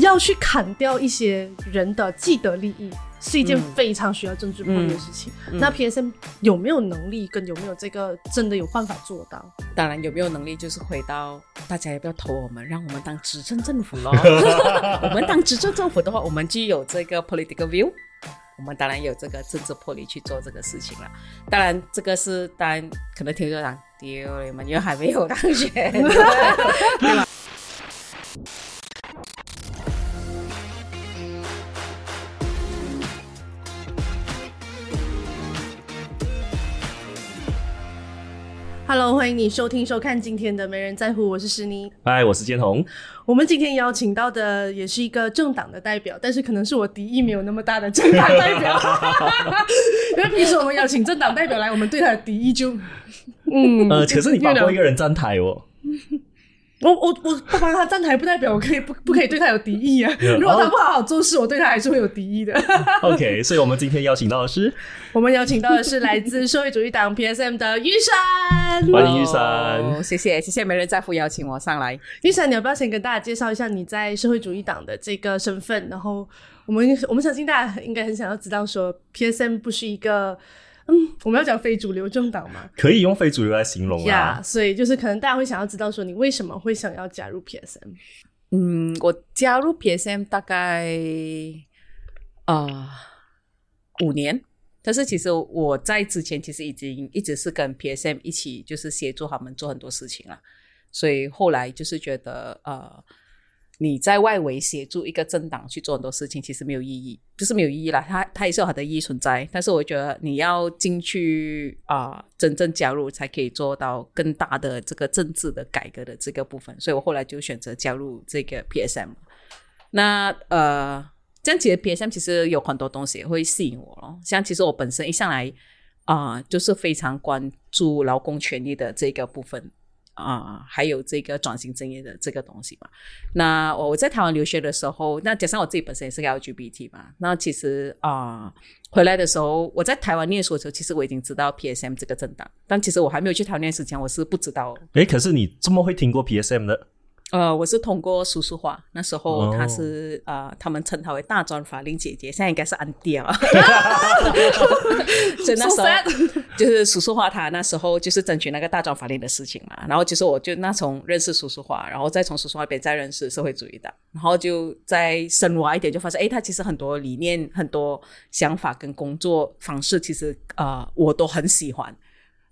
要去砍掉一些人的既得利益，是一件非常需要政治魄力的事情。那 PSM 有没有能力，跟有没有这个真的有办法做到？当然，有没有能力就是回到大家要不要投我们，让我们当执政政府咯。我们当执政政府的话，我们具有这个 political view。我们当然有这个政治魄力去做这个事情了。当然，这个是当然可能听说讲丢你们，因为还没有当选，对吧？Hello，欢迎你收听收看今天的《没人在乎》，我是石妮。嗨，我是建宏。我们今天邀请到的也是一个政党的代表，但是可能是我敌意没有那么大的政党代表。因为平时我们邀请政党代表来，我们对他的敌意就……嗯，呃，可是你把过一个人站台哦。我我我不帮他站台，不代表我可以不不可以对他有敌意啊。如果他不好好做事，我对他还是会有敌意的。OK，所以我们今天邀请到的是，我们邀请到的是来自社会主义党 PSM 的玉山，欢迎玉山，谢谢谢谢，没人在乎邀请我上来。玉山，你要不要先跟大家介绍一下你在社会主义党的这个身份？然后我们我们相信大家应该很想要知道，说 PSM 不是一个。嗯，我们要讲非主流政党吗？可以用非主流来形容啊。所以就是可能大家会想要知道说，你为什么会想要加入 PSM？嗯，我加入 PSM 大概啊五年，但是其实我在之前其实已经一直是跟 PSM 一起就是协助他们做很多事情了，所以后来就是觉得呃。你在外围协助一个政党去做很多事情，其实没有意义，就是没有意义啦。它它也是有它的意义存在，但是我觉得你要进去啊，真正加入才可以做到更大的这个政治的改革的这个部分。所以我后来就选择加入这个 PSM。那呃，这样其实 PSM 其实有很多东西会吸引我咯。像其实我本身一向来啊，就是非常关注劳工权益的这个部分。啊，还有这个转型正义的这个东西嘛？那我我在台湾留学的时候，那加上我自己本身也是个 LGBT 嘛，那其实啊，回来的时候，我在台湾念书的时候，其实我已经知道 PSM 这个政党，但其实我还没有去台湾念书前，我是不知道。诶，可是你这么会听过 PSM 的？呃，我是通过叔叔话，那时候他是呃，他们称他为大专法令姐姐，现在应该是安迪了。所以那时候 就是叔叔话，他那时候就是争取那个大专法令的事情嘛。然后其实我就那从认识叔叔话，然后再从叔叔那边再认识社会主义的，然后就再深挖一点，就发现哎，他其实很多理念、很多想法跟工作方式，其实呃，我都很喜欢。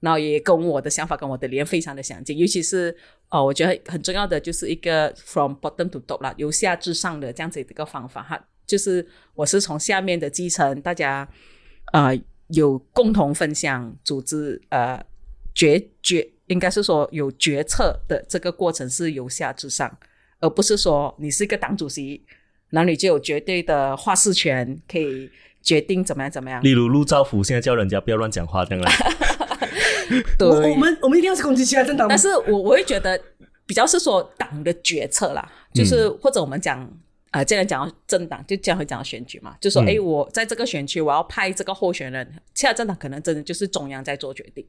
然后也跟我的想法跟我的理念非常的相近，尤其是哦，我觉得很重要的就是一个 from bottom to top 啦，由下至上的这样子一个方法哈，就是我是从下面的基层，大家呃有共同分享、组织呃决决，应该是说有决策的这个过程是由下至上，而不是说你是一个党主席，那你就有绝对的话事权，可以决定怎么样怎么样。例如陆兆福现在叫人家不要乱讲话，这样。对，我们我们一定要是攻击其他政党，但是我我会觉得比较是说党的决策啦，就是或者我们讲啊，既然讲到政党，就将会讲到选举嘛，就说哎，我在这个选区我要派这个候选人，其他政党可能真的就是中央在做决定。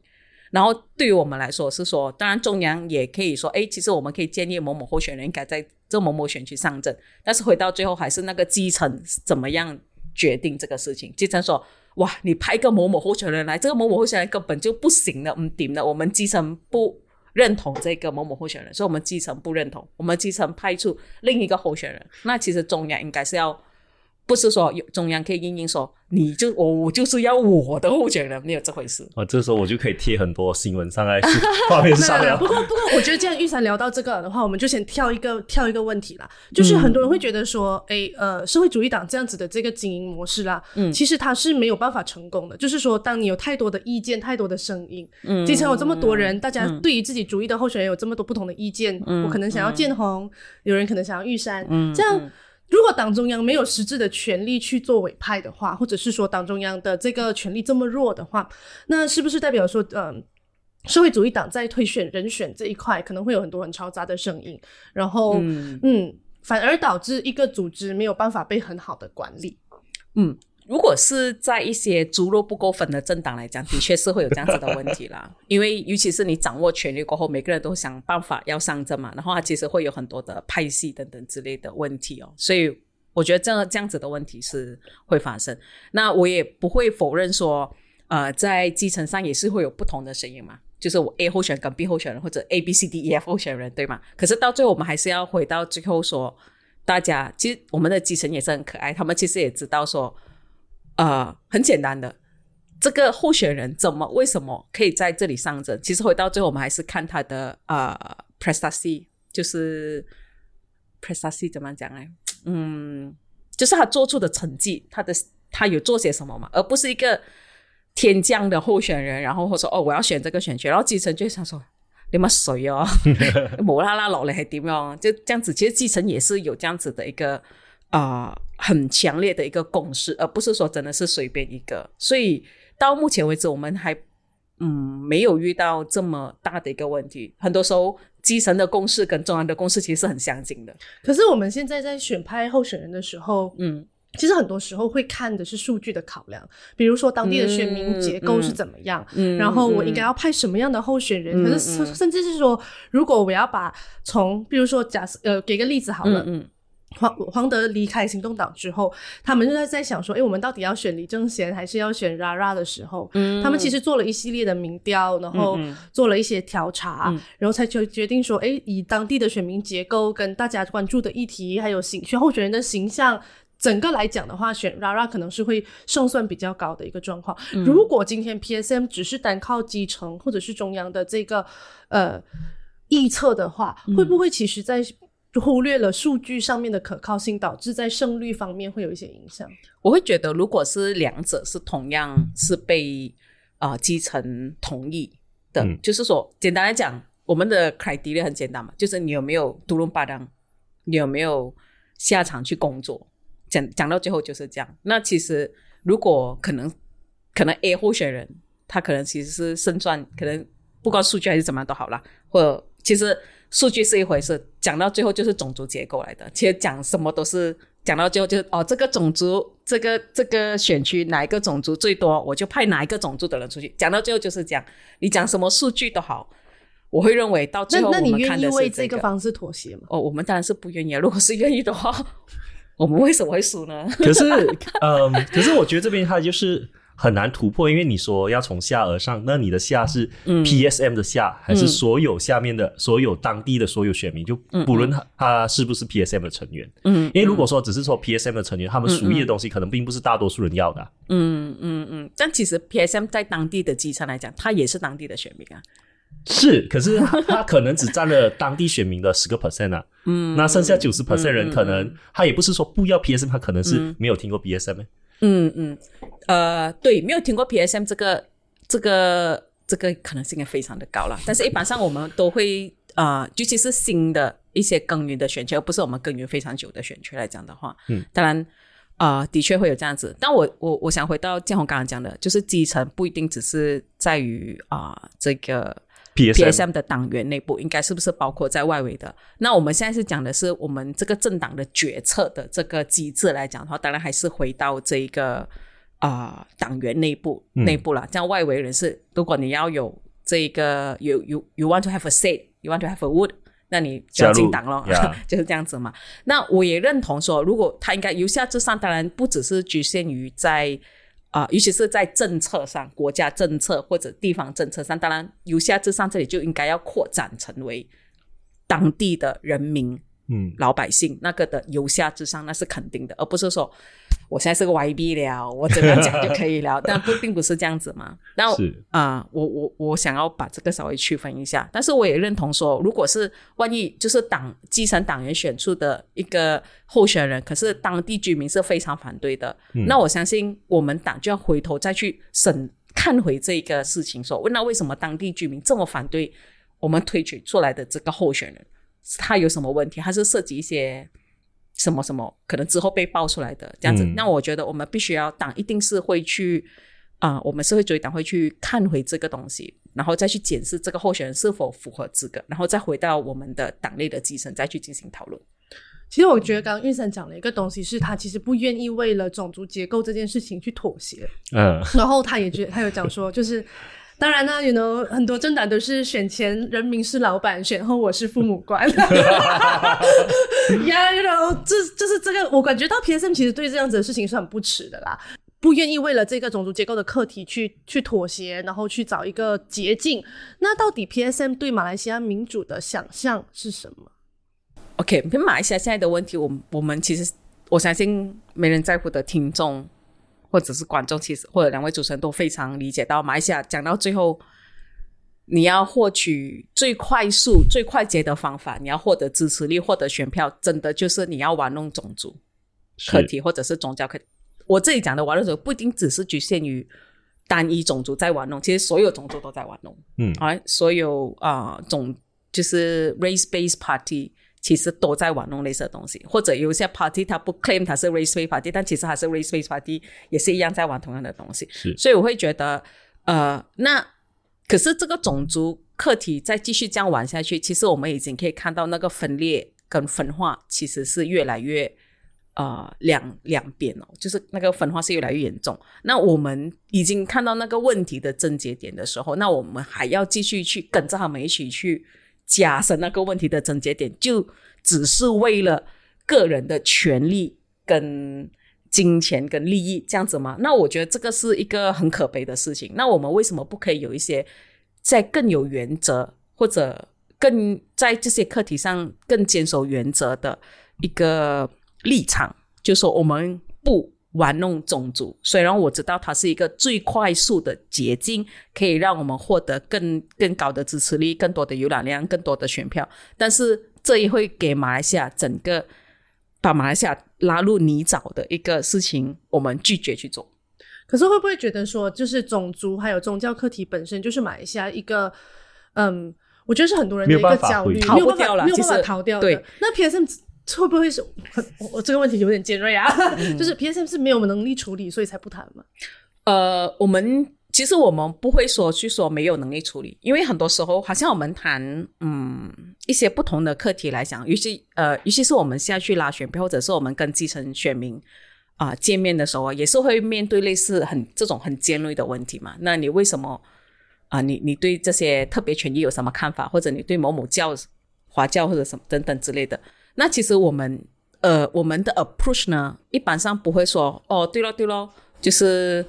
然后对于我们来说是说，当然中央也可以说，哎，其实我们可以建议某某候选人应该在这某某选区上阵，但是回到最后还是那个基层怎么样决定这个事情，基层说。哇！你派一个某某候选人来，这个某某候选人根本就不行的，唔顶的。我们基层不认同这个某某候选人，所以我们基层不认同，我们基层派出另一个候选人。那其实中央应该是要，不是说有中央可以硬硬说。你就我我就是要我的候选人，没有这回事。啊，这时候我就可以贴很多新闻上来，画面上不过 不过，我觉得既然玉山聊到这个的话，我们就先跳一个跳一个问题啦。就是很多人会觉得说，哎呃，社会主义党这样子的这个经营模式啦，嗯，其实它是没有办法成功的。就是说，当你有太多的意见、太多的声音，嗯，基层有这么多人，大家对于自己主义的候选人有这么多不同的意见，嗯，我可能想要建红，有人可能想要玉山，嗯，这样。如果党中央没有实质的权利去做委派的话，或者是说党中央的这个权力这么弱的话，那是不是代表说，嗯，社会主义党在推选人选这一块可能会有很多很嘈杂的声音，然后，嗯，反而导致一个组织没有办法被很好的管理？嗯，如果是在一些猪肉不够分的政党来讲，的确是会有这样子的问题啦。因为尤其是你掌握权力过后，每个人都想办法要上阵嘛，然后它其实会有很多的派系等等之类的问题哦。所以我觉得这这样子的问题是会发生。那我也不会否认说，呃，在基层上也是会有不同的声音嘛，就是我 A 候选人跟 B 候选人或者 A B C D E F 候选人对吗？可是到最后我们还是要回到最后说，大家其实我们的基层也是很可爱，他们其实也知道说。呃，很简单的，这个候选人怎么为什么可以在这里上阵？其实回到最后，我们还是看他的呃 p r e s t a c y 就是 p r e s t a c y 怎么讲呢？嗯，就是他做出的成绩，他的他有做些什么嘛？而不是一个天降的候选人，然后或者说哦，我要选这个选区，然后基层就想说你们谁哦，无啦啦落来还点样？就这样子，其实基层也是有这样子的一个。啊，很强烈的一个共识，而不是说真的是随便一个。所以到目前为止，我们还嗯没有遇到这么大的一个问题。很多时候，基层的共识跟中央的共识其实是很相近的。可是我们现在在选派候选人的时候，嗯，其实很多时候会看的是数据的考量，比如说当地的选民结构是怎么样，嗯，然后我应该要派什么样的候选人，可是甚至是说，如果我要把从，比如说假设呃，给个例子好了，嗯。黄黄德离开行动党之后，他们就在在想说，哎，我们到底要选李正贤还是要选 Rara 的时候，嗯，他们其实做了一系列的民调，然后做了一些调查，然后才决决定说，哎，以当地的选民结构跟大家关注的议题，还有形选候选人的形象，整个来讲的话，选 Rara 可能是会胜算比较高的一个状况。如果今天 PSM 只是单靠基层或者是中央的这个呃预测的话，会不会其实在？就忽略了数据上面的可靠性，导致在胜率方面会有一些影响。我会觉得，如果是两者是同样是被啊基层同意的，就是说，简单来讲，我们的 criteria 很简单嘛，就是你有没有独龙巴当，你有没有下场去工作。讲讲到最后就是这样。那其实如果可能，可能 A 候选人他可能其实是胜算，可能不管数据还是怎么样都好了，或者其实。数据是一回事，讲到最后就是种族结构来的。其实讲什么都是讲到最后就是哦，这个种族，这个这个选区哪一个种族最多，我就派哪一个种族的人出去。讲到最后就是讲，你讲什么数据都好，我会认为到最后我们看的是这个方式妥协吗？哦，我们当然是不愿意。如果是愿意的话，我们为什么会输呢？可是，嗯，可是我觉得这边它就是。很难突破，因为你说要从下而上，那你的下是 PSM 的下，还是所有下面的所有当地的所有选民？就不论他他是不是 PSM 的成员，嗯，因为如果说只是说 PSM 的成员，他们属意的东西可能并不是大多数人要的。嗯嗯嗯，但其实 PSM 在当地的基层来讲，他也是当地的选民啊。是，可是他可能只占了当地选民的十个 percent 啊。嗯，那剩下九十 percent 人可能他也不是说不要 PSM，他可能是没有听过 PSM。嗯嗯，呃，对，没有听过 PSM 这个这个这个可能性也非常的高了。但是一般上我们都会啊，尤其是新的一些耕耘的选区，而不是我们耕耘非常久的选区来讲的话，嗯，当然啊，的确会有这样子。但我我我想回到建宏刚刚讲的，就是基层不一定只是在于啊这个。PSM 的党员内部应该是不是包括在外围的？那我们现在是讲的是我们这个政党的决策的这个机制来讲的话，当然还是回到这一个啊党员内部内部了。这样外围人士，如果你要有这一个有有 you want to have a say，you want to have a wood，那你就要进党了，就是这样子嘛。那我也认同说，如果他应该由下至上，当然不只是局限于在。啊，尤其是在政策上，国家政策或者地方政策上，当然由下至上，这里就应该要扩展成为当地的人民。嗯，老百姓那个的由下至上那是肯定的，而不是说我现在是个 YB 了，我怎么样讲就可以了。但不并不是这样子嘛。那啊，我我我想要把这个稍微区分一下，但是我也认同说，如果是万一就是党基层党员选出的一个候选人，可是当地居民是非常反对的，那我相信我们党就要回头再去审看回这个事情，说问那为什么当地居民这么反对我们推举出来的这个候选人？他有什么问题？他是涉及一些什么什么？可能之后被爆出来的这样子。那我觉得我们必须要党一定是会去啊，我们社会主义党会去看回这个东西，然后再去检视这个候选人是否符合资格，然后再回到我们的党内的基层再去进行讨论。其实我觉得刚刚玉生讲了一个东西，是他其实不愿意为了种族结构这件事情去妥协。嗯，然后他也觉得他有讲说，就是当然呢，you know 很多政党都是选前人民是老板，选后我是父母官。呀，you know 这就是这个，我感觉到 PSM 其实对这样子的事情是很不耻的啦，不愿意为了这个种族结构的课题去去妥协，然后去找一个捷径。那到底 PSM 对马来西亚民主的想象是什么？OK，马来西亚现在的问题，我们我们其实我相信没人在乎的听众或者是观众，其实或者两位主持人都非常理解到，马来西亚讲到最后，你要获取最快速、最快捷的方法，你要获得支持力、获得选票，真的就是你要玩弄种族课是题或者是宗教课题。我这里讲的玩弄种族不一定只是局限于单一种族在玩弄，其实所有种族都在玩弄。嗯啊，所有啊、呃种就是 race based party 其实都在玩弄类似的东西，或者有一些 party 它不 claim 它是 race based party，但其实它是 race based party 也是一样在玩同样的东西。是所以我会觉得，呃，那可是这个种族课题再继续这样玩下去，其实我们已经可以看到那个分裂跟分化其实是越来越呃两两边哦，就是那个分化是越来越严重。那我们已经看到那个问题的症结点的时候，那我们还要继续去跟着他们一起去加深那个问题的症结点，就只是为了个人的权利跟金钱跟利益这样子吗？那我觉得这个是一个很可悲的事情。那我们为什么不可以有一些在更有原则或者更在这些课题上更坚守原则的一个立场？就说我们不玩弄种族，虽然我知道它是一个最快速的捷径，可以让我们获得更更高的支持率、更多的浏览量、更多的选票，但是这也会给马来西亚整个把马来西亚拉入泥沼的一个事情，我们拒绝去做。可是会不会觉得说，就是种族还有宗教课题本身就是马来西亚一个，嗯，我觉得是很多人的一个焦虑，没有办逃不掉了法没有办法逃掉的。对那 PSM 会不会是我我这个问题有点尖锐啊？嗯就是 PSM 是没有能力处理，所以才不谈嘛？呃，我们其实我们不会说去说没有能力处理，因为很多时候好像我们谈嗯一些不同的课题来讲，尤其呃尤其是我们现在去拉选票，或者是我们跟基层选民啊、见面的时候啊，也是会面对类似很这种很尖锐的问题嘛。那你为什么啊、你你对这些特别权益有什么看法，或者你对某某教华教或者什么等等之类的？那其实我们呃我们的 approach 呢，一般上不会说哦对咯对咯，就是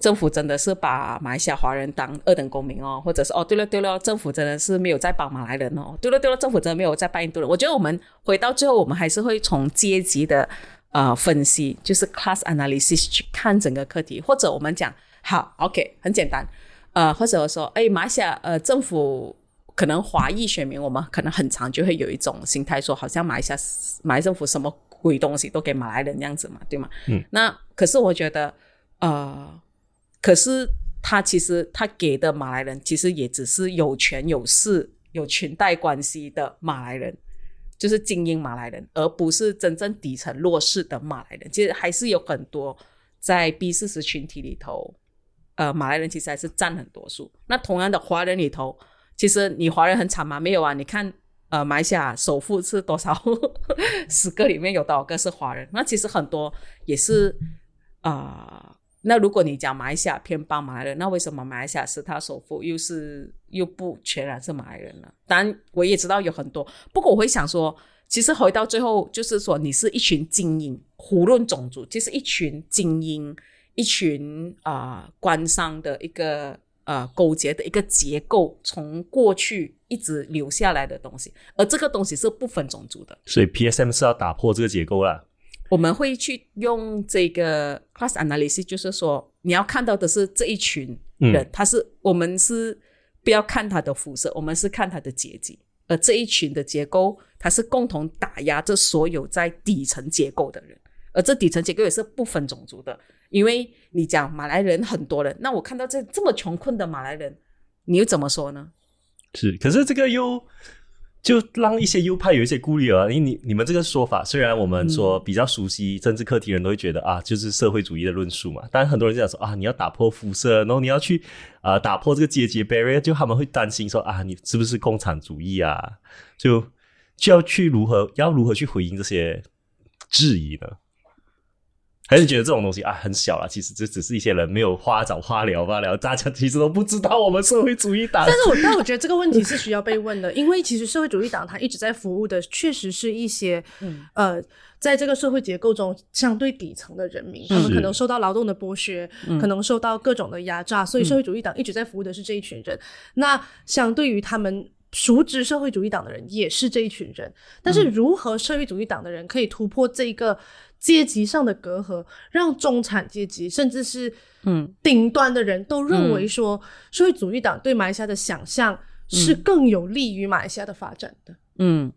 政府真的是把马来西亚华人当二等公民哦，或者是哦对了对了，政府真的是没有在帮马来人哦，对了对了，政府真的没有在帮印度人。我觉得我们回到最后，我们还是会从阶级的呃分析，就是 class analysis 去看整个课题，或者我们讲好 OK 很简单，呃，或者说哎马来西亚呃政府。可能华裔选民，我们可能很常就会有一种心态，说好像马来西亚马来政府什么鬼东西都给马来人这样子嘛，对吗？嗯。那可是我觉得，呃，可是他其实他给的马来人，其实也只是有权有势、有裙带关系的马来人，就是精英马来人，而不是真正底层弱势的马来人。其实还是有很多在 B 四十群体里头，呃，马来人其实还是占很多数。那同样的，华人里头。其实你华人很惨吗？没有啊！你看，呃，马来西亚首富是多少？十个里面有多少个是华人？那其实很多也是啊、那如果你讲马来西亚偏帮马来人，那为什么马来西亚是他首富，又是又不全然是马来人呢？当然，我也知道有很多，不过我会想说，其实回到最后，就是说你是一群精英，无论种族，就是一群精英，一群啊、官商的一个。呃，勾结的一个结构，从过去一直留下来的东西，而这个东西是不分种族的。所以 PSM 是要打破这个结构啦。我们会去用这个 class analysis，就是说你要看到的是这一群人，嗯他是我们是不要看他的肤色，我们是看他的阶级，而这一群的结构，它是共同打压这所有在底层结构的人，而这底层结构也是不分种族的。因为你讲马来人很多人，那我看到这这么穷困的马来人，你又怎么说呢？是，可是这个又就让一些右派有一些顾虑啊。因为你你们这个说法，虽然我们说比较熟悉政治课题人都会觉得啊，就是社会主义的论述嘛，但很多人就讲说啊，你要打破肤色，然后你要去啊、打破这个阶级 barrier，就他们会担心说啊，你是不是共产主义啊？就就要去如何要如何去回应这些质疑呢？还是觉得这种东西啊很小了，其实这只是一些人没有花找花聊罢了，大家 其实都不知道我们社会主义党。但是我但我觉得这个问题是需要被问的，因为其实社会主义党它一直在服务的确实是一些呃，在这个社会结构中相对底层的人民，他们可能受到劳动的剥削，可能受到各种的压榨，所以社会主义党一直在服务的是这一群人。那相对于他们。熟知社会主义党的人也是这一群人，但是如何社会主义党的人可以突破这一个阶级上的隔阂，让中产阶级甚至是嗯顶端的人都认为说社会主义党对马来西亚的想象是更有利于马来西亚的发展的？嗯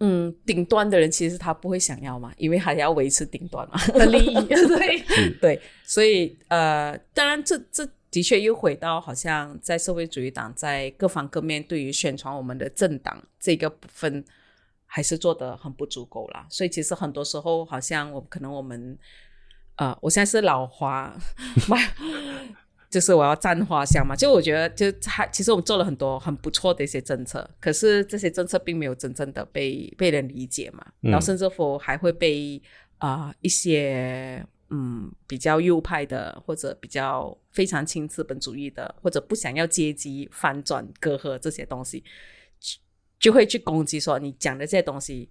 嗯，顶端的人其实他不会想要嘛，因为还要维持顶端嘛的利益，对对，所以呃，当然这这。的确，又回到好像在社会主义党在各方各面对于宣传我们的政党这个部分，还是做的很不足够啦。所以其实很多时候，好像我可能我们，呃，我现在是老花，就是我要沾花香嘛。就我觉得，就还其实我们做了很多很不错的一些政策，可是这些政策并没有真正的被被人理解嘛。然后甚至乎还会被啊一些。嗯，比较右派的，或者比较非常亲资本主义的，或者不想要阶级反转隔阂这些东西，就会去攻击说你讲的这些东西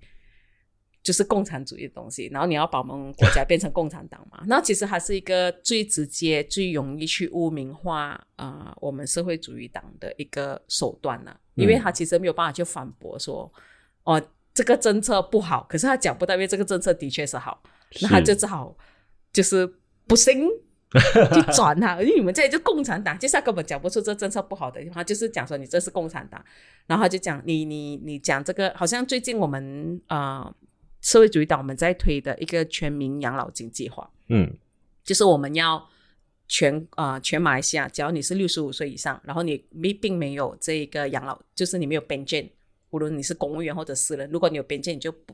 就是共产主义的东西，然后你要把我们国家变成共产党嘛？那其实还是一个最直接、最容易去污名化啊我们社会主义党的一个手段呢，因为他其实没有办法去反驳说哦这个政策不好，可是他讲不到，因为这个政策的确是好，那他就只好。就是不行，去转他，因为你们这就共产党，就是他根本讲不出这政策不好的地方，就是讲说你这是共产党，然后就讲你你你讲这个，好像最近我们啊社会主义党我们在推的一个全民养老金计划，嗯，就是我们要全啊全马来西亚，只要你是六十五岁以上，然后你没并没有这个养老，就是你没有边界，无论你是公务员或者私人，如果你有边界，你就不。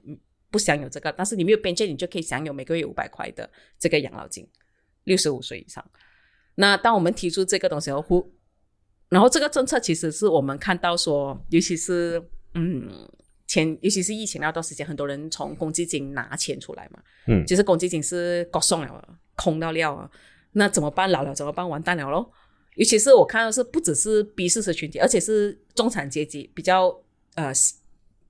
不享有这个，但是你没有边界，你就可以享有每个月五百块的这个养老金，六十五岁以上。那当我们提出这个东西后，然后这个政策其实是我们看到说，尤其是嗯前，尤其是疫情那段时间，很多人从公积金拿钱出来嘛，嗯，其实公积金是搞送了，空到料啊，那怎么办？老了怎么办？完蛋了喽！尤其是我看到是不只是 B 四十群体，而且是中产阶级比较呃，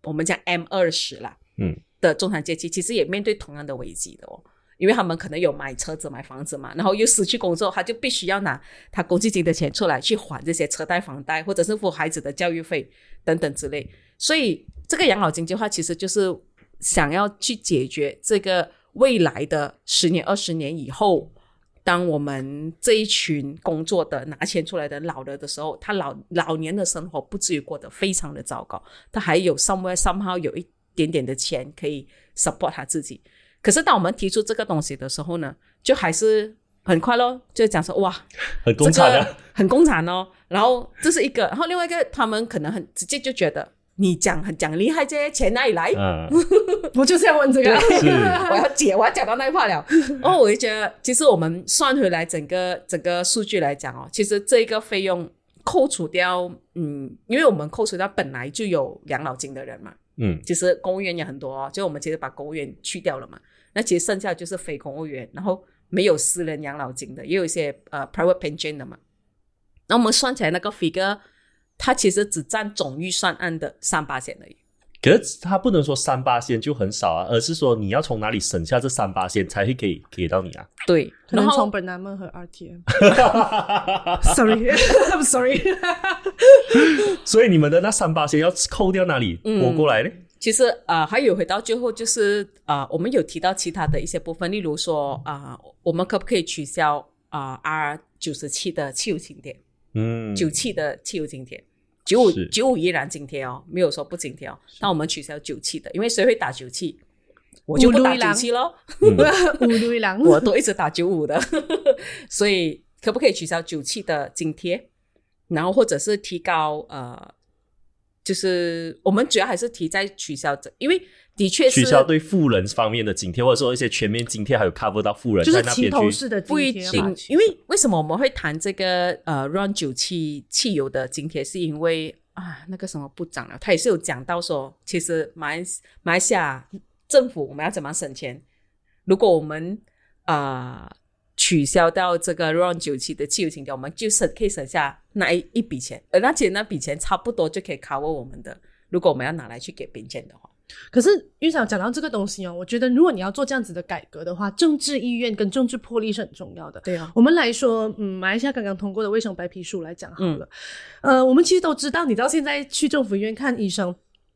我们讲 M 二十啦，嗯。的中产阶级其实也面对同样的危机的哦，因为他们可能有买车子、买房子嘛，然后又失去工作，他就必须要拿他公积金的钱出来去还这些车贷、房贷，或者是付孩子的教育费等等之类。所以这个养老金计划其实就是想要去解决这个未来的十年、二十年以后，当我们这一群工作的拿钱出来的老了的时候，他老老年的生活不至于过得非常的糟糕，他还有 somewhere somehow 有一。点点的钱可以 support 他自己，可是当我们提出这个东西的时候呢，就还是很快咯，就讲说哇，很共产的，很共产哦。然后这是一个，然后另外一个，他们可能很直接就觉得你讲很讲厉害，这些钱哪里来？嗯，我就是要问这个，我要解，我要讲到那一块了。哦，我就觉得，其实我们算回来整个整个数据来讲哦，其实这一个费用扣除掉，嗯，因为我们扣除掉本来就有养老金的人嘛。嗯，其实公务员也很多哦，就我们其实把公务员去掉了嘛，那其实剩下就是非公务员，然后没有私人养老金的，也有一些呃 private pension 的嘛。那我们算起来那个 figure，它其实只占总预算案的三八线而已。可是他不能说三八线就很少啊，而是说你要从哪里省下这三八线才会给给到你啊？对，可能从本南门和 RTM。Sorry，I'm sorry。所以你们的那三八线要扣掉哪里拨过来呢？其实啊，还有回到最后就是啊，我们有提到其他的一些部分，例如说啊，我们可不可以取消啊 R 九十七的汽油津贴？嗯，九七的汽油津贴。九五九五依然津贴哦，没有说不津贴哦。那我们取消九七的，因为谁会打九七？我就不打九七喽。五六一郎，我都一直打九五的。所以可不可以取消九七的津贴？然后或者是提高呃，就是我们主要还是提在取消这，因为。的确是取消对富人方面的津贴，或者说一些全面津贴，还有 cover 到富人，就是齐头式的不一定。因为为什么我们会谈这个呃 run 九七汽油的津贴？是因为啊，那个什么部长了，他也是有讲到说，其实马来马来西亚政府我们要怎么省钱？如果我们啊、取消掉这个 RON 九七的汽油津贴，我们就省可以省下那一一笔钱，而而且那笔钱差不多就可以 cover 我们的，如果我们要拿来去给边钱的话，可是玉想讲到这个东西哦，我觉得如果你要做这样子的改革的话，政治意愿跟政治魄力是很重要的。对啊，我们来说，嗯，马来西亚刚刚通过的卫生白皮书来讲好了，呃，我们其实都知道，你到现在去政府医院看医生。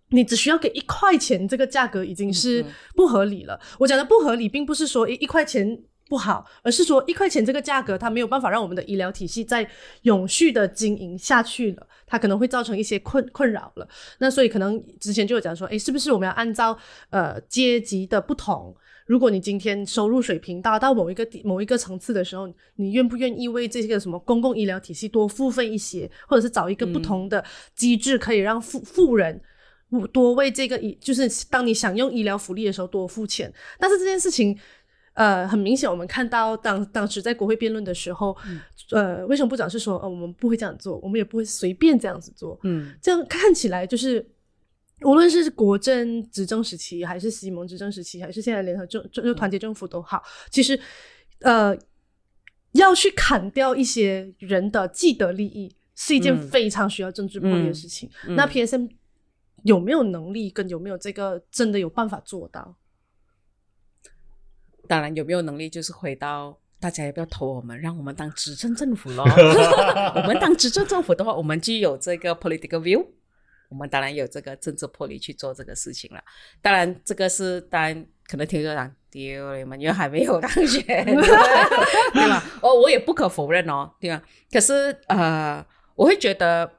你只需要给一块钱，这个价格已经是不合理了。我讲的不合理，并不是说一一块钱不好，而是说一块钱这个价格，它没有办法让我们的医疗体系再永续的经营下去了，它可能会造成一些困困扰了。那所以可能之前就有讲说，诶，是不是我们要按照呃阶级的不同？如果你今天收入水平达到某一个地某一个层次的时候，你愿不愿意为这个什么公共医疗体系多付费一些，或者是找一个不同的机制，可以让富富人多为这个医，就是当你享用医疗福利的时候多付钱。但是这件事情。呃，很明显，我们看到当当时在国会辩论的时候，呃，卫生部长是说，呃，我们不会这样做，我们也不会随便这样子做。嗯这样看起来就是，无论是国政执政时期，还是西蒙执政时期，还是现在联合政就团结政府都好，其实呃，要去砍掉一些人的既得利益，是一件嗯非常需要政治魄力的事情。嗯那 PSM 有没有能力，跟有没有这个真的有办法做到？当然有没有能力，就是回到大家也不要投我们，让我们当执政政府咯。我们当执政政府的话，我们就有这个 political view，我们当然有这个政治魄力去做这个事情了。当然，这个是当然可能听众讲丢你们，因为还没有当选，对吧？哦，我也不可否认哦，对吧？可是呃，我会觉得，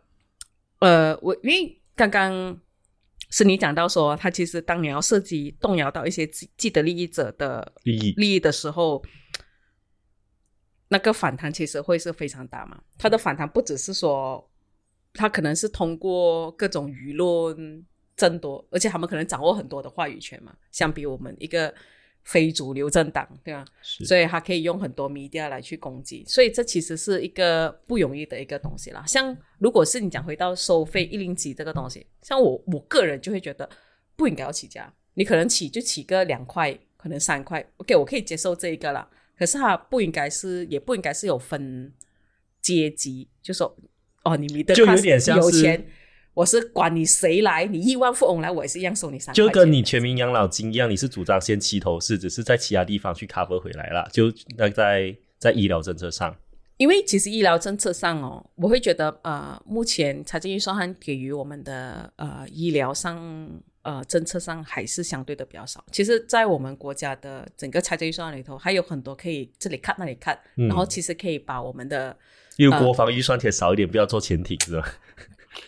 呃，我因为刚刚。是你讲到说，他其实当你要涉及动摇到一些既既得利益者的利益利益的时候，那个反弹其实会是非常大嘛。他的反弹不只是说，他可能是通过各种舆论争夺，而且他们可能掌握很多的话语权嘛。相比我们一个非主流政党，对吧？所以他可以用很多 media 来去攻击，所以这其实是一个不容易的一个东西啦。像如果是你讲回到收费一零几这个东西，像我我个人就会觉得不应该要起价，你可能起就起个两块，可能三块，OK，我可以接受这一个啦。可是它不应该是，也不应该是有分阶级，就说哦，你米的就有点像是有钱，我是管你谁来，你亿万富翁来，我也是一样收你三。就跟你全民养老金一样，你是主张先齐头式，只是在其他地方去 cover 回来了，就那在在医疗政策上，因为其实医疗政策上哦，我会觉得呃，目前财政预算案给予我们的呃医疗上呃政策上还是相对的比较少。其实，在我们国家的整个财政预算案里头，还有很多可以这里看那里看，嗯然后其实可以把我们的因为国防预算填少一点，不要做潜艇，是吧？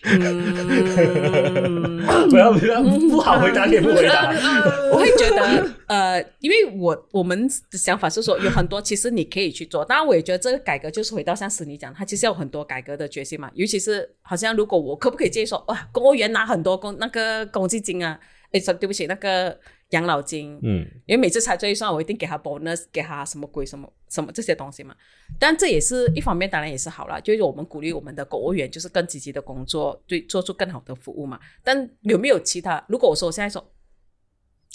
嗯，不要不要，不好回答可以不回答。我会觉得，呃，因为我我们的想法是说，有很多其实你可以去做。当然，我也觉得这个改革就是回到像史尼讲，他其实有很多改革的决心嘛。尤其是好像如果我可不可以接受，哇，公务员拿很多公那个公积金啊，诶，说对不起，那个养老金，嗯，因为每次财政预算我一定给他 bonus，给他什么鬼什么什么这些东西嘛。但这也是一方面，当然也是好了，就是我们鼓励我们的公务员就是更积极的工作，对，做出更好的服务嘛。但有没有其他？如果我说我现在说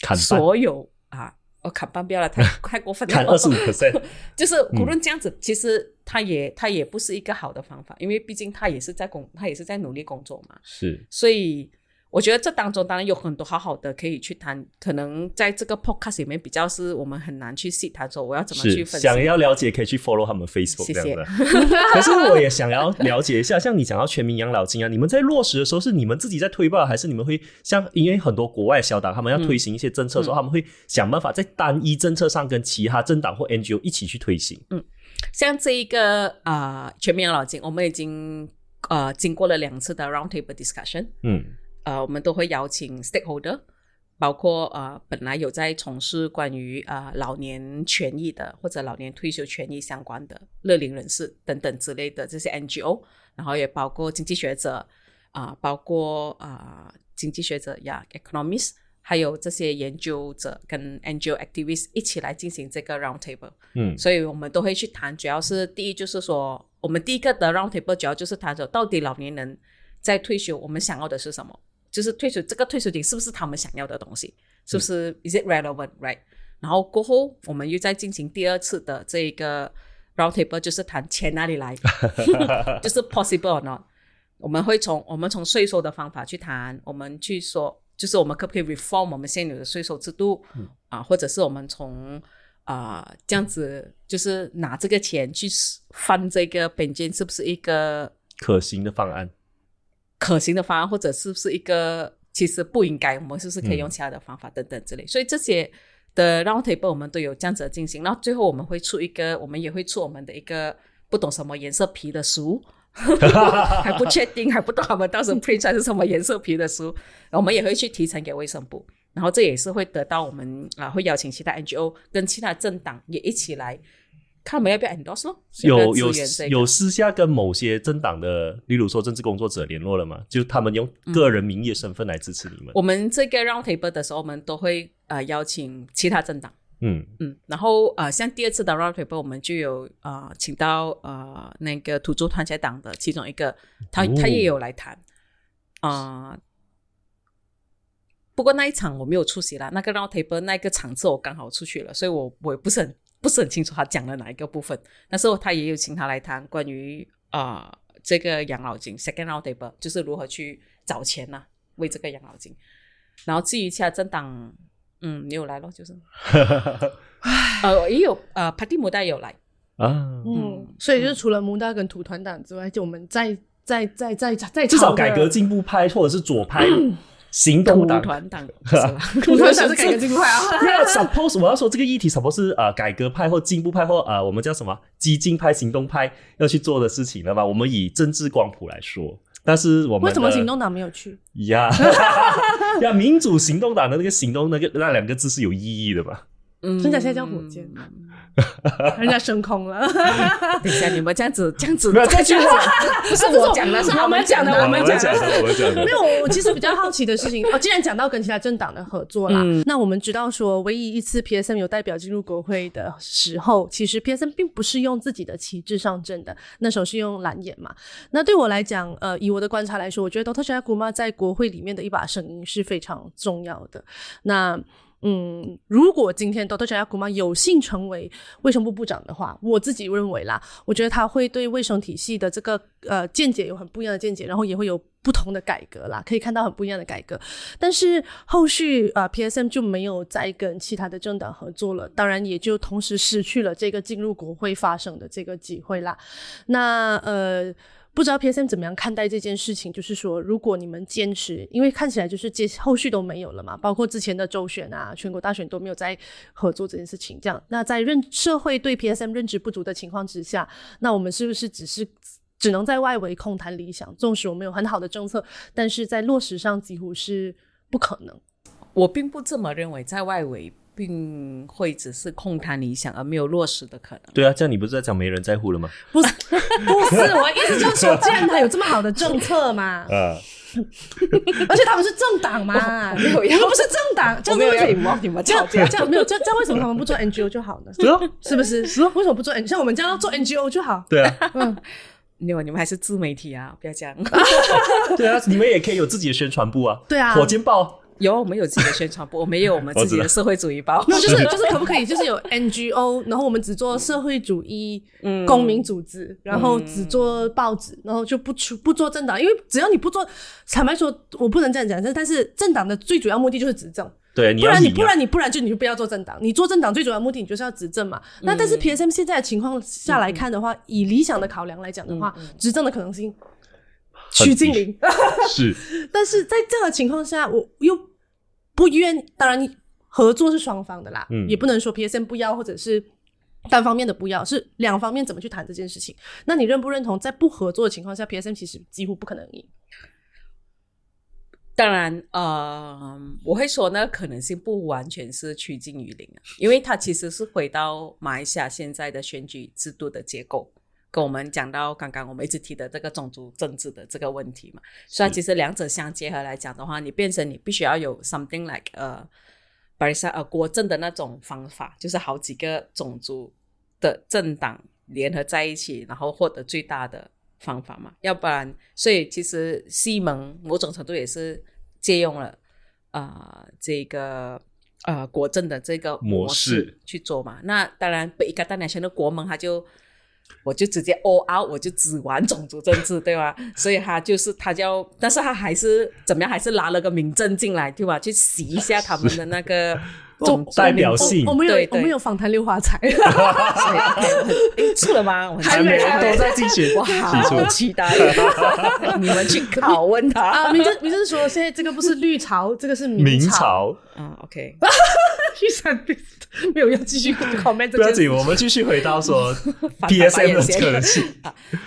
砍所有啊，我砍半标了，太 太过分了。砍二十五 percent，就是无论这样子，其实他也他也不是一个好的方法，因为毕竟他也是在工，他也是在努力工作嘛。是所以我觉得这当中当然有很多好好的可以去谈，可能在这个 podcast 里面比较是我们很难去细谈说我要怎么去，分析。想要了解可以去 follow 他们 Facebook 这样的。可是我也想要了解一下，像你讲到全民养老金啊，你们在落实的时候是你们自己在推吧，还是你们会像因为很多国外小党他们要推行一些政策的时候，他们会想办法在单一政策上跟其他政党或 NGO 一起去推行？嗯像这一个啊、呃全民养老金，我们已经呃经过了两次的 roundtable discussion，嗯呃，我们都会邀请 stakeholder，包括呃本来有在从事关于呃老年权益的或者老年退休权益相关的乐龄人士等等之类的这些 NGO，然后也包括经济学者啊、包括啊、经济学者呀 economist，还有这些研究者跟 NGO activists 一起来进行这个 roundtable。嗯所以我们都会去谈，主要是第一就是说，我们第一个的 round table 主要就是谈说到底老年人在退休，我们想要的是什么？就是退休这个退休金是不是他们想要的东西？是不是 is it relevant right？然后过后我们又再进行第二次的这一个 round table，就是谈钱哪里来，就是 possible or not。我们会从我们从税收的方法去谈，我们去说，就是我们可不可以 reform 我们现有的税收制度啊，或者是我们从啊这样子，就是拿这个钱去翻这个本金，是不是一个可行的方案？可行的方案，或者是不是一个其实不应该？我们是不是可以用其他的方法等等之类？所以这些的 round table 我们都有这样子进行，然后最后我们会出一个，我们也会出我们的一个不懂什么颜色皮的书。还不确定，还不懂他们到时候 print 出来是什么颜色皮的书，我们也会去提成给卫生部，然后这也是会得到我们啊，会邀请其他 NGO 跟其他政党也一起来看我们要不要 endorse 咯。有有有私下跟某些政党的，例如说政治工作者联络了吗？就他们用个人名义的身份来支持你们。我们这个 round table 的时候，我们都会呃邀请其他政党。嗯嗯，然后呃，像第二次的 round table，我们就有呃请到呃那个土著团结党的其中一个，他他也有来谈啊。不过那一场我没有出席啦，那个 round table 那个场次我刚好出去了，所以我我也不是很不是很清楚他讲了哪一个部分。那时候他也有请他来谈关于啊这个养老金 second round table，就是如何去找钱呢？为这个养老金。然后至于其他政党。嗯，你有来咯，就是，呃，也有呃，帕蒂姆达有来啊，嗯，所以就是除了穆达跟土团党之外，就我们在在在在在至少改革进步派或者是左派 行动党，土团党 土团党是改革进步派啊。Suppose 我要说这个议题，Suppose 是呃改革派或进步派或呃我们叫什么激进派、行动派要去做的事情了吧？我们以政治光谱来说。但是我们为什么行动党没有去？呀呀，民主行动党的那个行动，那个那两个字是有意义的吧？嗯，真假现在叫火箭。人家升空了，等一下你们这样子这样子，这句话 不是我讲的，是我们讲的，我们讲的，我们讲的。没有，我其实比较好奇的事情，哦，既然讲到跟其他政党的合作啦，那我们知道说，唯一一次 PSM 有代表进入国会的时候，其实 PSM 并不是用自己的旗帜上阵的，那时候是用蓝眼嘛。那对我来讲，呃，以我的观察来说，我觉得 Dr. s h a k u m a 在国会里面的一把声音是非常重要的。那嗯，如果今天 Dr. j a y a k u m a 有幸成为卫生部部长的话，我自己认为啦，我觉得他会对卫生体系的这个呃见解有很不一样的见解，然后也会有不同的改革啦，可以看到很不一样的改革。但是后续啊，PSM 就没有再跟其他的政党合作了，当然也就同时失去了这个进入国会发声的这个机会啦。那呃。不知道 PSM 怎么样看待这件事情？就是说，如果你们坚持，因为看起来就是接后续都没有了嘛，包括之前的周选啊、全国大选都没有在合作这件事情。这样，那在认社会对 PSM 认知不足的情况之下，那我们是不是只是只能在外围空谈理想？纵使我们有很好的政策，但是在落实上几乎是不可能。我并不这么认为，在外围。并会只是空谈理想而没有落实的可能。对啊，这样你不是在讲没人在乎了吗？不是，不是，我意思就是说，既然他有这么好的政策嘛，啊，而且他们是政党嘛，没有，他们不是政党，我没有要你们你们这样这样没有，这这样为什么他们不做 NGO 就好呢？是啊，是不是？是啊，为什么不做 NGO？？像我们这样做 NGO 就好？对啊，嗯，你们你们还是自媒体啊，不要这样。对啊，你们也可以有自己的宣传部啊。对啊，火箭报。有，我们有自己的宣传部，我们也有我们自己的社会主义包。那 就是就是可不可以，就是有 NGO，然后我们只做社会主义公民组织，然后只做报纸，然后就不出不做政党，因为只要你不做，坦白说，我不能这样讲，但但是政党的最主要目的就是执政。对，不然你不然你不然就你就不要做政党，你做政党最主要目的你就是要执政嘛。那但是 PSM 现在的情况下来看的话，以理想的考量来讲的话，执政的可能性趋近零。是，但是在这样的情况下，我又。不愿，当然合作是双方的啦，嗯，也不能说 PSM 不要或者是单方面的不要，是两方面怎么去谈这件事情？那你认不认同，在不合作的情况下，PSM 其实几乎不可能赢？当然，呃，我会说呢，可能性不完全是趋近于零啊，因为它其实是回到马来西亚现在的选举制度的结构。跟我们讲到刚刚我们一直提的这个种族政治的这个问题嘛，所以其实两者相结合来讲的话，你变成你必须要有 something like 呃，巴 s 呃国政的那种方法，就是好几个种族的政党联合在一起，然后获得最大的方法嘛，要不然，所以其实西蒙某种程度也是借用了啊、这个呃国政的这个模式式去做嘛。那当然，北加大两圈的国盟他就。我就直接 all out，我就只玩种族政治，对吧？所以他就是他叫，但是他还是怎么样，还是拿了个民政进来，对吧？去洗一下他们的那个 种代表性我我们有我们有访谈六花菜，所以 OK，我很诶出了吗？我很还没都在竞选我提好。期待，你们去拷问他啊，民政民政说现在这个不是绿潮，这个是明朝。朝啊，OK，玉山 没有要继续 comment 不要紧，我们继续回到说 PSM 的可能性。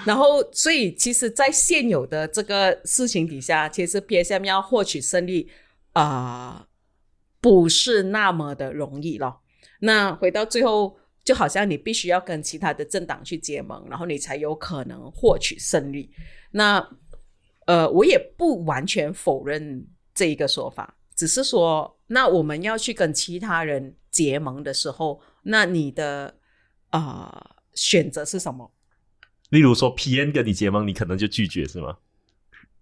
然后，所以其实，在现有的这个事情底下，其实 PSM 要获取胜利啊、不是那么的容易咯。那回到最后，就好像你必须要跟其他的政党去结盟，然后你才有可能获取胜利。那呃，我也不完全否认这一个说法，只是说，那我们要去跟其他人结盟的时候，那你的啊、选择是什么？例如说 PN 跟你结盟，你可能就拒绝是吗？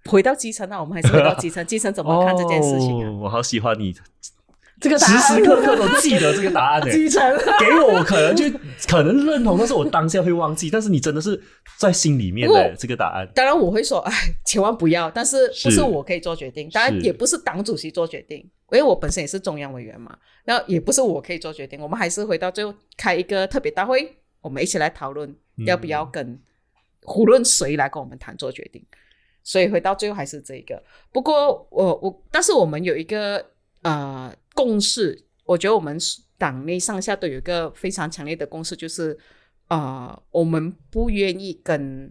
回到基层啊，我们还是回到基层，基层怎么看这件事情啊？哦我好喜欢你，这个答时案时刻刻都记得这个答案呢。继承。给我，我可能就可能认同，但是我当下会忘记。但是你真的是在心里面的这个答案。当然我会说，哎，千万不要，但是不是是我可以做决定，当然也不是党主席做决定，因为我本身也是中央委员嘛，那也不是我可以做决定，我们还是回到最后开一个特别大会，我们一起来讨论要不要跟无论谁来跟我们谈做决定。所以回到最后还是这个。不过我我，但是我们有一个呃共识，我觉得我们党内上下都有一个非常强烈的共识，就是呃，我们不愿意跟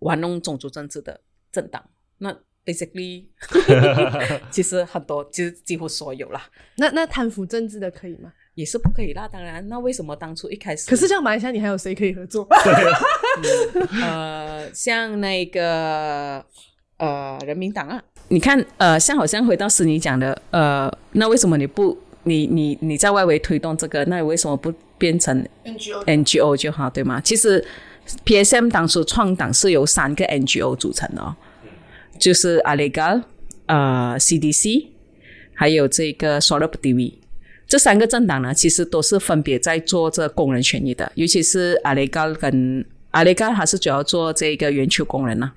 玩弄种族政治的政党。那 basically，其实很多，其实几乎所有啦，那那贪腐政治的可以吗？也是不可以啦。当然，那为什么当初一开始？可是像马来西亚，你还有谁可以合作？呃，像那个呃人民党啊，你看呃，像好像回到是你讲的，呃，那为什么你不你你你在外围推动这个，那你为什么不变成 NGO 就好，对吗？其实 PSM 当初创党是由三个 NGO 组成的哦，就是阿雷嘎、呃 CDC，还有这个 s o l a p d v 这三个政党呢，其实都是分别在做这工人权益的，尤其是阿雷高跟阿雷嘎，他是主要做这个园区工人呐、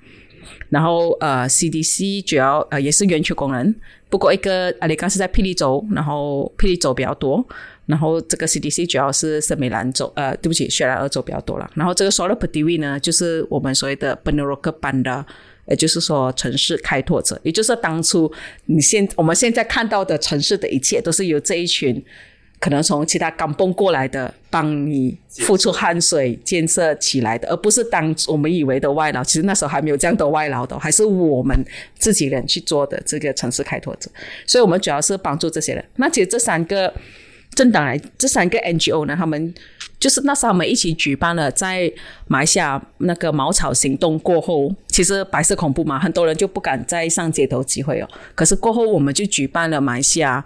然后呃，CDC 主要呃也是园区工人，不过一个阿里嘎是在霹雳州，然后霹雳州比较多，然后这个 CDC 主要是圣美兰州，呃，对不起，雪兰莪州比较多了。然后这个 Solar p d v 呢，就是我们所谓的 b e n o r o k Banda，也就是说城市开拓者，也就是当初你现我们现在看到的城市的一切，都是由这一群可能从其他港崩过来的，帮你付出汗水建设起来的，而不是当我们以为的外劳。其实那时候还没有这样的外劳的，还是我们自己人去做的这个城市开拓者。所以我们主要是帮助这些人。那其实这三个政党来，这三个 NGO 呢，他们就是那时候我们一起举办了在马来西亚那个茅草行动过后，其实白色恐怖嘛，很多人就不敢再上街头集会哦。可是过后我们就举办了马来西亚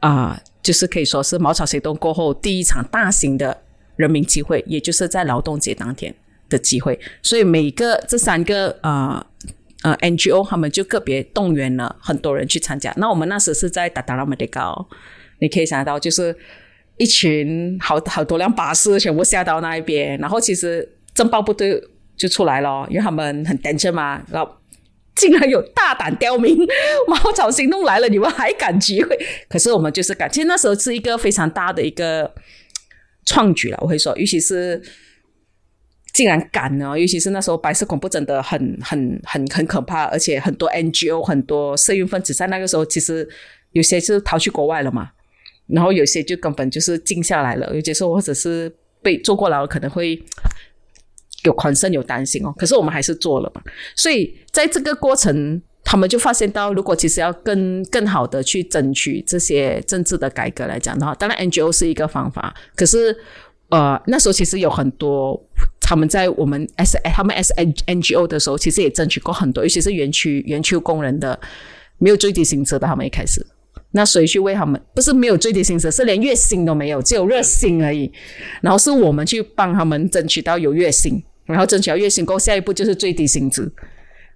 啊、就是可以说是茅草行动过后第一场大型的人民集会，也就是在劳动节当天的集会。所以每个这三个呃呃 NGO 他们就个别动员了很多人去参加。那我们那时是在达达拉马迪高，你可以想得到，就是一群好好多辆巴士全部下到那一边，然后其实政报部队就出来了，因为他们很担心嘛，然后。竟然有大胆刁民，茅草行动来了，你们还敢集会？可是我们就是敢。其实那时候是一个非常大的一个创举了，我会说，尤其是竟然敢呢，尤其是那时候白色恐怖真的很很很很可怕，而且很多 NGO 很多社运分子在那个时候其实有些是逃去国外了嘛，然后有些就根本就是静下来了，有些时候或者是被坐过牢，可能会有宽慎有担心哦。可是我们还是做了嘛，所以在这个过程。他们就发现到，如果其实要更更好的去争取这些政治的改革来讲的话，当然 NGO 是一个方法，可是呃那时候其实有很多他们在我们 S 他们 S N NGO 的时候，其实也争取过很多，尤其是园区园区工人的没有最低薪资的，他们一开始。那谁去为他们？不是没有最低薪资，是连月薪都没有，只有热薪而已。然后是我们去帮他们争取到有月薪，然后争取到月薪过后，下一步就是最低薪资，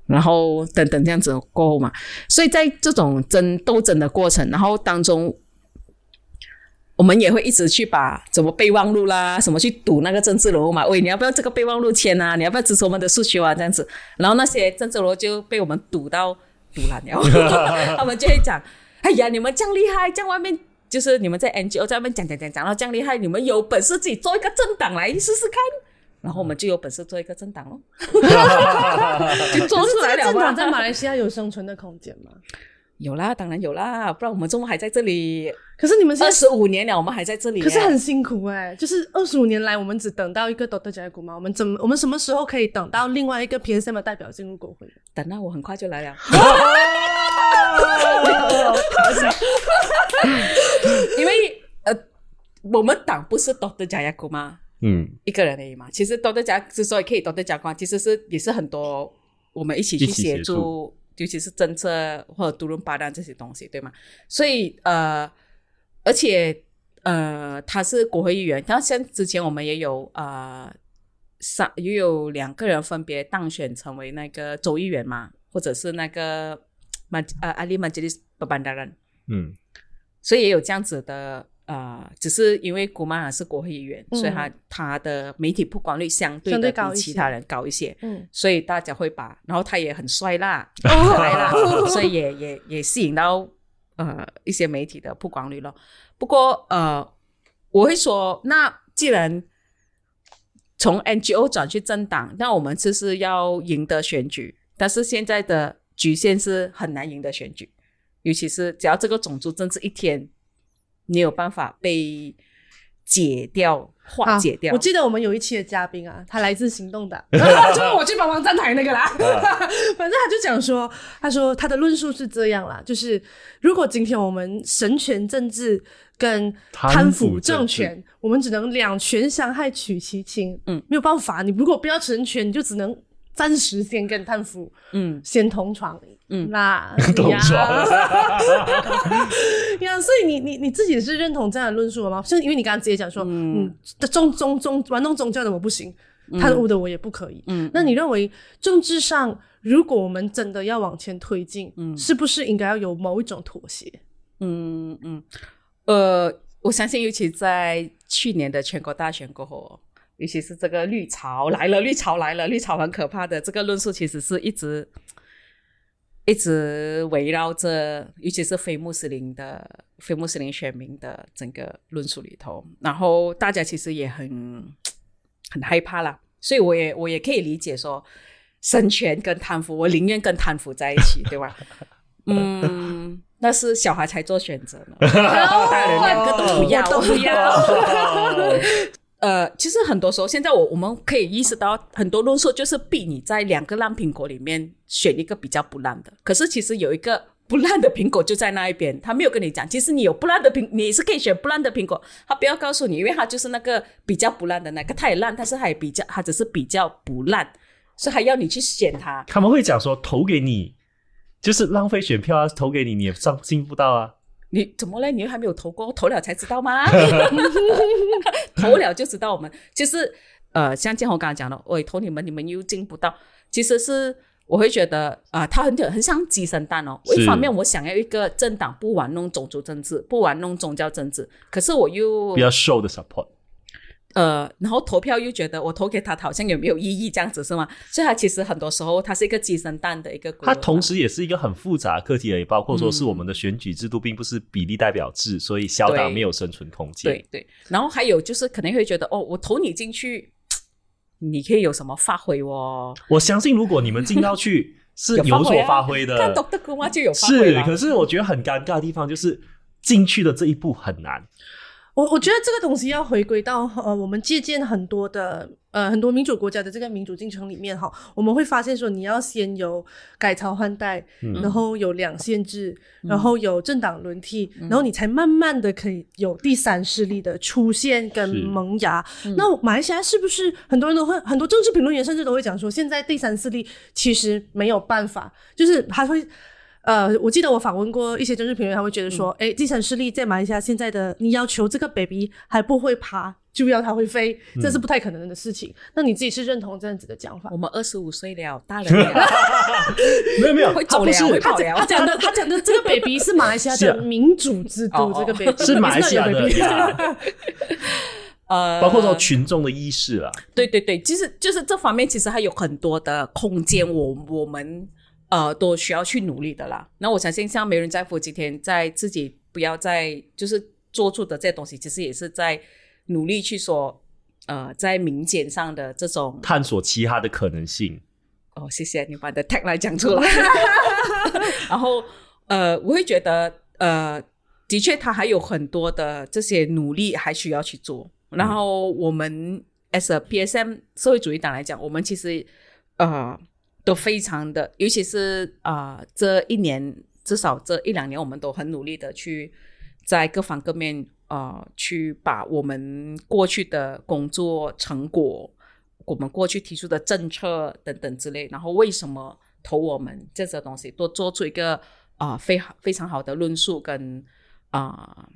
然后等等这样子过后嘛。所以在这种争斗争的过程，然后当中。我们也会一直去把怎么备忘录啦，什么去堵那个政治人物嘛？喂，你要不要这个备忘录签啊？你要不要支持我们的诉求啊？这样子，然后那些政治人物就被我们堵到堵烂了，他们就会讲：哎呀，你们这样厉害，在外面就是你们在 NGO 在外面讲讲讲讲到这样厉害，你们有本事自己做一个政党来试试看。然后我们就有本事做一个政党喽，就做出来了。政党在马来西亚有生存的空间吗？有啦，当然有啦，不然我们中国还在这里。可是你们二十五年了，我们还在这里。可是很辛苦哎，就是二十五年来，我们只等到一个多德加古吗？我们怎么，我们什么时候可以等到另外一个 PSM 的代表进入国会？等到，我很快就来了。因为呃，我们党不是多德加亚古吗？嗯，一个人而已嘛。其实都在家之所以可以多德加光，其实是也是很多我们一起去协助。尤其是政策或者独轮巴旦这些东西，对吗？所以呃，而且呃，他是国会议员，然后像之前我们也有呃，三也有两个人分别当选成为那个州议员嘛，或者是那个马呃阿里马吉利斯巴班达人，嗯，所以也有这样子的。呃，只是因为古曼尔是国会议员，所以他他的媒体曝光率相对的比其他人高一些，嗯，所以大家会把，然后他也很帅啦，帅啦，所以也也也吸引到呃一些媒体的曝光率咯。不过呃，我会说，那既然从 NGO 转去政党，那我们就是要赢得选举，但是现在的局限是很难赢得选举，尤其是只要这个种族政治一天。你有办法被解掉、化解掉？我记得我们有一期的嘉宾啊，他来自行动党，就是我去帮忙站台那个啦。反正他就讲说，他说他的论述是这样啦，就是如果今天我们神权政治跟贪腐政权，我们只能两权相害取其轻。嗯，没有办法，你如果不要神权，你就只能。暂时先跟贪腐，嗯，先同床，嗯，那 同床，呀，所以你你你自己是认同这样的论述的吗？是因为你刚刚直接讲说，嗯，宗宗宗玩弄宗教的我不行，贪污的我也不可以，嗯，那你认为政治上，如果我们真的要往前推进，嗯，是不是应该要有某一种妥协？嗯嗯，呃，我相信，尤其在去年的全国大选过后。尤其是这个绿潮来了，绿潮来了，绿潮很可怕的。这个论述其实是一直一直围绕着，尤其是非穆斯林的非穆斯林选民的整个论述里头。然后大家其实也很很害怕啦，所以我也我也可以理解说，生权跟贪腐，我宁愿跟贪腐在一起，对吧？嗯，那是小孩才做选择呢，大人两个都不要，都不要。呃，其实很多时候，现在我我们可以意识到，很多论述就是逼你在两个烂苹果里面选一个比较不烂的。可是其实有一个不烂的苹果就在那一边，他没有跟你讲，其实你有不烂的苹，你是可以选不烂的苹果。他不要告诉你，因为他就是那个比较不烂的那个，他也烂，但是还比较，他只是比较不烂，所以还要你去选他。他们会讲说，投给你就是浪费选票啊，投给你你也上进不到啊。你怎么嘞？你又还没有投过，投了才知道吗？投了就知道。我们其实呃，像建宏刚才讲的，我投你们，你们又进不到。其实是我会觉得啊，他很很像鸡生蛋哦。一方面我想要一个政党不玩弄种族政治，不玩弄宗教政治，可是我又比较 show 的 support。呃，然后投票又觉得我投给他，好像有没有意义这样子是吗？所以他其实很多时候他是一个鸡生蛋的一个。他同时也是一个很复杂的课题，也包括说是我们的选举制度并不是比例代表制，所以小党没有生存空间。对对。然后还有就是可能会觉得哦，我投你进去，你可以有什么发挥哦？我相信如果你们进到去是有所发挥的，看懂的姑妈就有发挥。是，可是我觉得很尴尬的地方就是进去的这一步很难。我我觉得这个东西要回归到呃，我们借鉴很多的呃很多民主国家的这个民主进程里面哈，我们会发现说你要先有改朝换代，然后有两县制，然后有政党轮替，然后你才慢慢的可以有第三势力的出现跟萌芽。那马来西亚是不是很多人都会很多政治评论员甚至都会讲说，现在第三势力其实没有办法，就是还会。呃，我记得我访问过一些政治评论，他会觉得说，哎、地产势力在马来西亚现在的，你要求这个 baby 还不会爬，就要他会飞，这是不太可能的事情。那你自己是认同这样子的讲法？我？们二十五岁了，大人了，没 有没有，会走了，他不是会跑了。他讲的，他讲的这个 baby 是马来西亚的 民主制度，哦。这个 baby 是马来西亚的呃，包括说群众的意识啊，对对对，其实就是这方面，其实还有很多的空间，我我们呃都需要去努力的啦。那我相信，像没人在乎今天在自己不要再就是做出的这些东西，其实也是在努力去说，呃，在民间上的这种探索其他的可能性。哦，谢谢你把你的 tag 来讲出来。然后呃，我会觉得呃，的确他还有很多的这些努力还需要去做。然后我们 as a PSM 社会主义党来讲，我们其实呃都非常的，尤其是啊、这一年至少这一两年，我们都很努力的去在各方各面呃去把我们过去的工作成果。我们过去提出的政策等等之类，然后为什么投我们这些东西，都做出一个啊、呃非非常好的论述跟啊、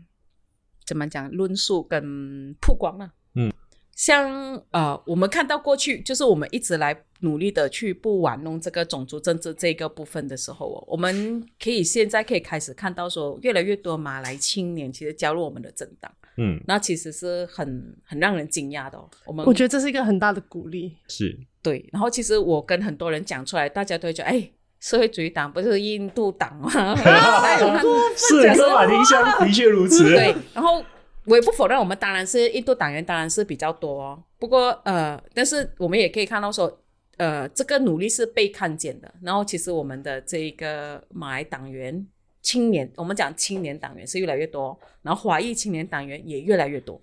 怎么讲论述跟曝光呢？嗯，像呃我们看到过去就是我们一直来努力的去不玩弄这个种族政治这个部分的时候哦，我们可以现在可以开始看到说，越来越多马来青年其实加入我们的政党，嗯，那其实是很很让人惊讶的哦。我们我觉得这是一个很大的鼓励。是对，然后其实我跟很多人讲出来，大家都会觉得，哎，社会主义党不是印度党吗？是哥马丁香的确如此。对，然后我也不否认，我们当然是印度党员，当然是比较多哦。不过呃，但是我们也可以看到说，呃，这个努力是被看见的。然后其实我们的这一个马来党员青年，我们讲青年党员是越来越多，然后华裔青年党员也越来越多。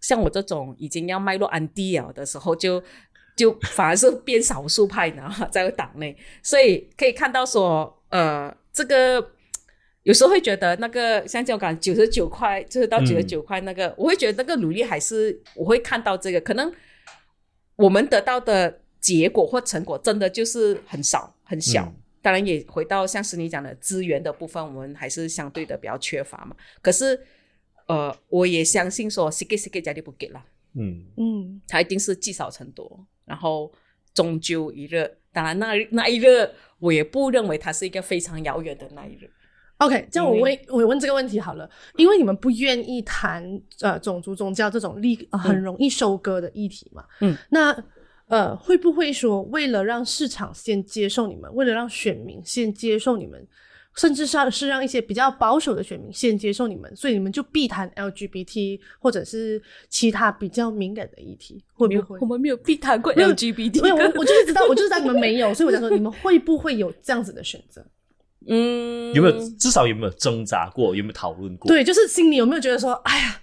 像我这种已经要迈入安迪了的时候，就就反而是变少数派呢，在党内，所以可以看到说，呃，这个有时候会觉得那个像这种感九十九块，就是到嗯九十九块那个，我会觉得那个努力还是我会看到这个，可能我们得到的结果或成果真的就是很少很小。嗯当然也回到像是你讲的资源的部分，我们还是相对的比较缺乏嘛。可是，呃，我也相信说，西给西给家里不给了。嗯，嗯，它一定是积少成多，然后终究一日。当然那那一日，我也不认为它是一个非常遥远的那一日。OK，这样我问我问这个问题好了，因为你们不愿意谈呃种族宗教这种立、呃很容易收割的议题嘛，嗯，那呃会不会说为了让市场先接受你们，为了让选民先接受你们，甚至是是让一些比较保守的选民先接受你们，所以你们就避谈 LGBT 或者是其他比较敏感的议题，会，不会我？们没有避谈过 LGBT。没有，我我就是知道，我就是知道你们 没有，所以我想说，你们会不会有这样子的选择？嗯，有没有至少有没有挣扎过？有没有讨论过？，对，就是心里有没有觉得说，哎呀，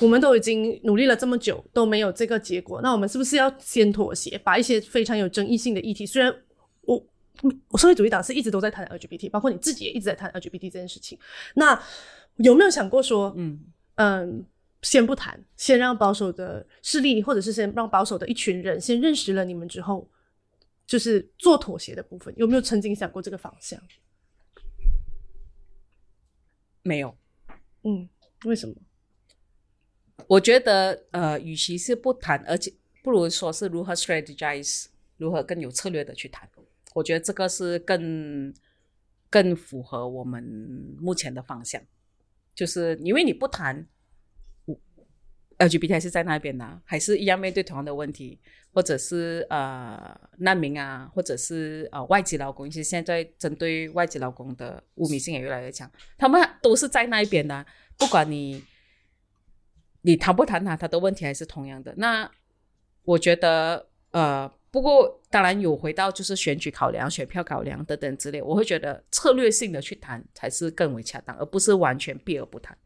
我们都已经努力了这么久，都没有这个结果，那我们是不是要先妥协，把一些非常有争议性的议题，虽然我我社会主义党是一直都在谈 LGBT，包括你自己也一直在谈 LGBT 这件事情，那有没有想过说，嗯嗯，先不谈，先让保守的势力，或者是先让保守的一群人先认识了你们之后，就是做妥协的部分，有没有曾经想过这个方向？没有。嗯，为什么？我觉得，呃，与其是不谈，而且不如说是如何 strategize，如何更有策略的去谈。我觉得这个是更更符合我们目前的方向，就是因为你不谈我，LGBT 还是在那边呢、还是一样面对同样的问题，或者是呃难民啊，或者是呃外籍劳工，其实现在针对外籍劳工的污名性也越来越强，他们都是在那一边的、不管你你谈不谈他，他的问题还是同样的。那我觉得，呃，不过当然有回到就是选举考量、选票考量等等之类，我会觉得策略性的去谈才是更为恰当，而不是完全避而不谈。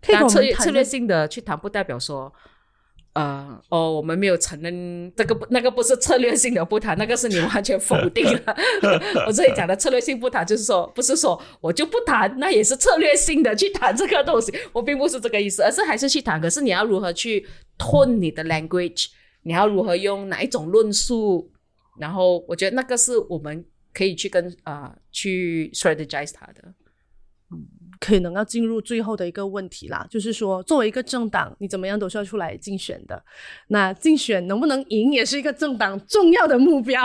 可以跟当然策略策略性的去谈，不代表说。呃，哦，我们没有承认这个不，那个不是策略性的不谈，那个是你完全否定了。我这里讲的策略性不谈，就是说，不是说我就不谈，那也是策略性的去谈这个东西，我并不是这个意思，而是还是去谈。可是你要如何去 tone 你的 language，你要如何用哪一种论述，然后我觉得那个是我们可以去跟啊、去 strategize 它的。可能要进入最后的一个问题啦，就是说，作为一个政党，你怎么样都是要出来竞选的。那竞选能不能赢，也是一个政党重要的目标，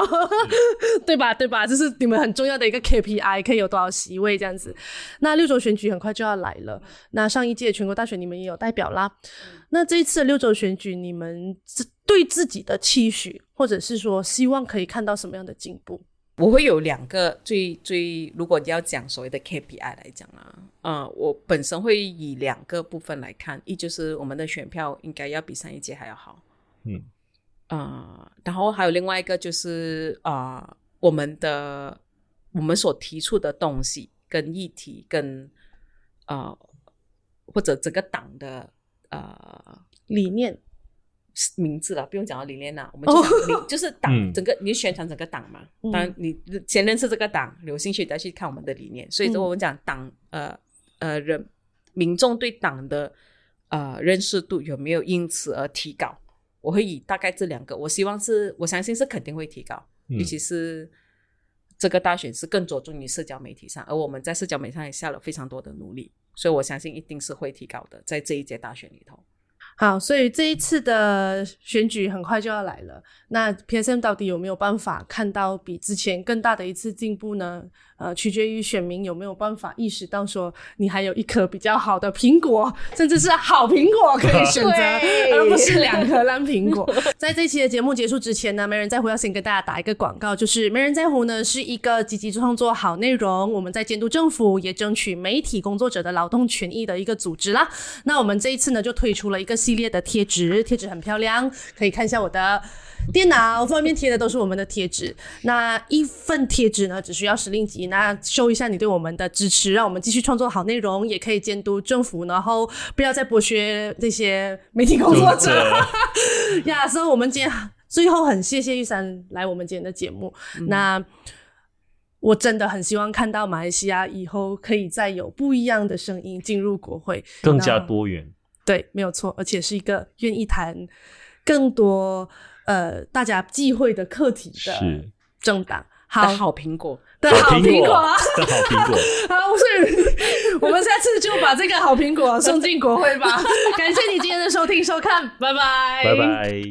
对吧？对吧？这是你们很重要的一个 KPI，可以有多少席位这样子。那六州选举很快就要来了，那上一届全国大选你们也有代表啦。那这一次六州选举，你们对自己的期许，或者是说希望可以看到什么样的进步？我会有两个最最，如果你要讲所谓的 KPI 来讲啊，呃，我本身会以两个部分来看，一就是我们的选票应该要比上一届还要好，嗯，呃，然后还有另外一个就是啊、呃我们的我们所提出的东西跟议题跟呃或者整个党的呃理念名字了，不用讲到理念了，我们就讲理就是党、嗯整个你宣传整个党嘛。嗯当然，你先认识这个党，有兴趣再去看我们的理念。所以说，我们讲党呃呃人民众对党的呃认识度有没有因此而提高？我会以大概这两个，我希望是我相信是肯定会提高，嗯尤其是这个大选是更着重于社交媒体上，而我们在社交媒体上也下了非常多的努力，所以我相信一定是会提高的，在这一届大选里头。好，所以这一次的选举很快就要来了。那 PSM 到底有没有办法看到比之前更大的一次进步呢？呃，取决于选民有没有办法意识到说，你还有一颗比较好的苹果，甚至是好苹果可以选择，而不是两颗烂苹果。在这期的节目结束之前呢，没人在乎要先跟大家打一个广告，就是没人在乎呢是一个积极创作好内容，我们在监督政府，也争取媒体工作者的劳动权益的一个组织啦。那我们这一次呢，就推出了一个系列的贴纸，贴纸很漂亮，可以看一下我的电脑外面贴的都是我们的贴纸。那一份贴纸呢，只需要十令吉。那 show 一下你对我们的支持，让我们继续创作好内容，也可以监督政府，然后不要再剥削这些媒体工作者。呀，所以我们今天最后很谢谢玉山来我们今天的节目。那我真的很希望看到马来西亚以后可以再有不一样的声音进入国会，更加多元。对，没有错，而且是一个愿意谈更多呃大家忌讳的课题的是政党。好好苹果，的好苹果的好苹果。好，所以我们下次就把这个好苹果送进国会吧。感谢你今天的收听收看，拜拜，拜拜。